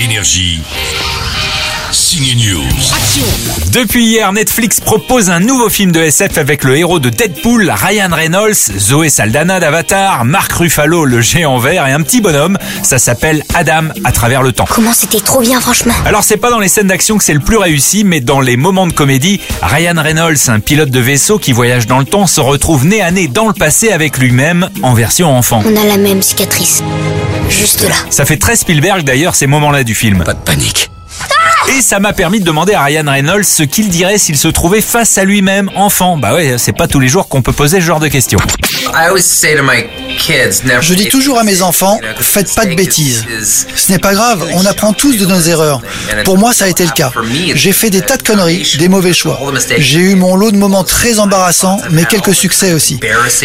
Énergie. Signe News. Depuis hier, Netflix propose un nouveau film de SF avec le héros de Deadpool, Ryan Reynolds, Zoé Saldana d'Avatar, Mark Ruffalo, le géant vert et un petit bonhomme. Ça s'appelle Adam à travers le temps. Comment c'était trop bien, franchement. Alors c'est pas dans les scènes d'action que c'est le plus réussi, mais dans les moments de comédie, Ryan Reynolds, un pilote de vaisseau qui voyage dans le temps, se retrouve nez à nez dans le passé avec lui-même en version enfant. On a la même cicatrice. Juste là. Ça fait très Spielberg d'ailleurs ces moments-là du film. Pas de panique. Et ça m'a permis de demander à Ryan Reynolds ce qu'il dirait s'il se trouvait face à lui-même enfant. Bah ouais, c'est pas tous les jours qu'on peut poser ce genre de questions. Je dis toujours à mes enfants, faites pas de bêtises. Ce n'est pas grave, on apprend tous de nos erreurs. Pour moi, ça a été le cas. J'ai fait des tas de conneries, des mauvais choix. J'ai eu mon lot de moments très embarrassants, mais quelques succès aussi.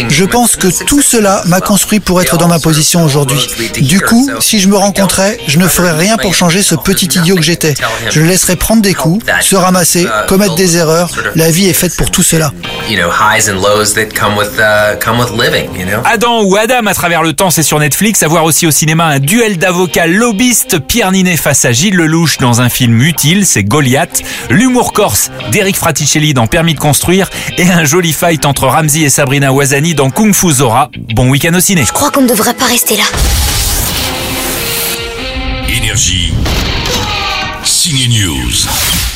Je pense que tout cela m'a construit pour être dans ma position aujourd'hui. Du coup, si je me rencontrais, je ne ferais rien pour changer ce petit idiot que j'étais. Je le laisserais prendre des coups, se ramasser, commettre des erreurs. La vie est faite pour tout cela. Adam ou Adam à travers le temps, c'est sur Netflix. À voir aussi au cinéma un duel d'avocats lobbyistes. Pierre Ninet face à Gilles Lelouch dans un film utile, c'est Goliath. L'humour corse d'Eric Fraticelli dans Permis de construire. Et un joli fight entre Ramsey et Sabrina Wazani dans Kung Fu Zora. Bon week-end au ciné. Je crois qu'on ne devrait pas rester là. Énergie. Signe News.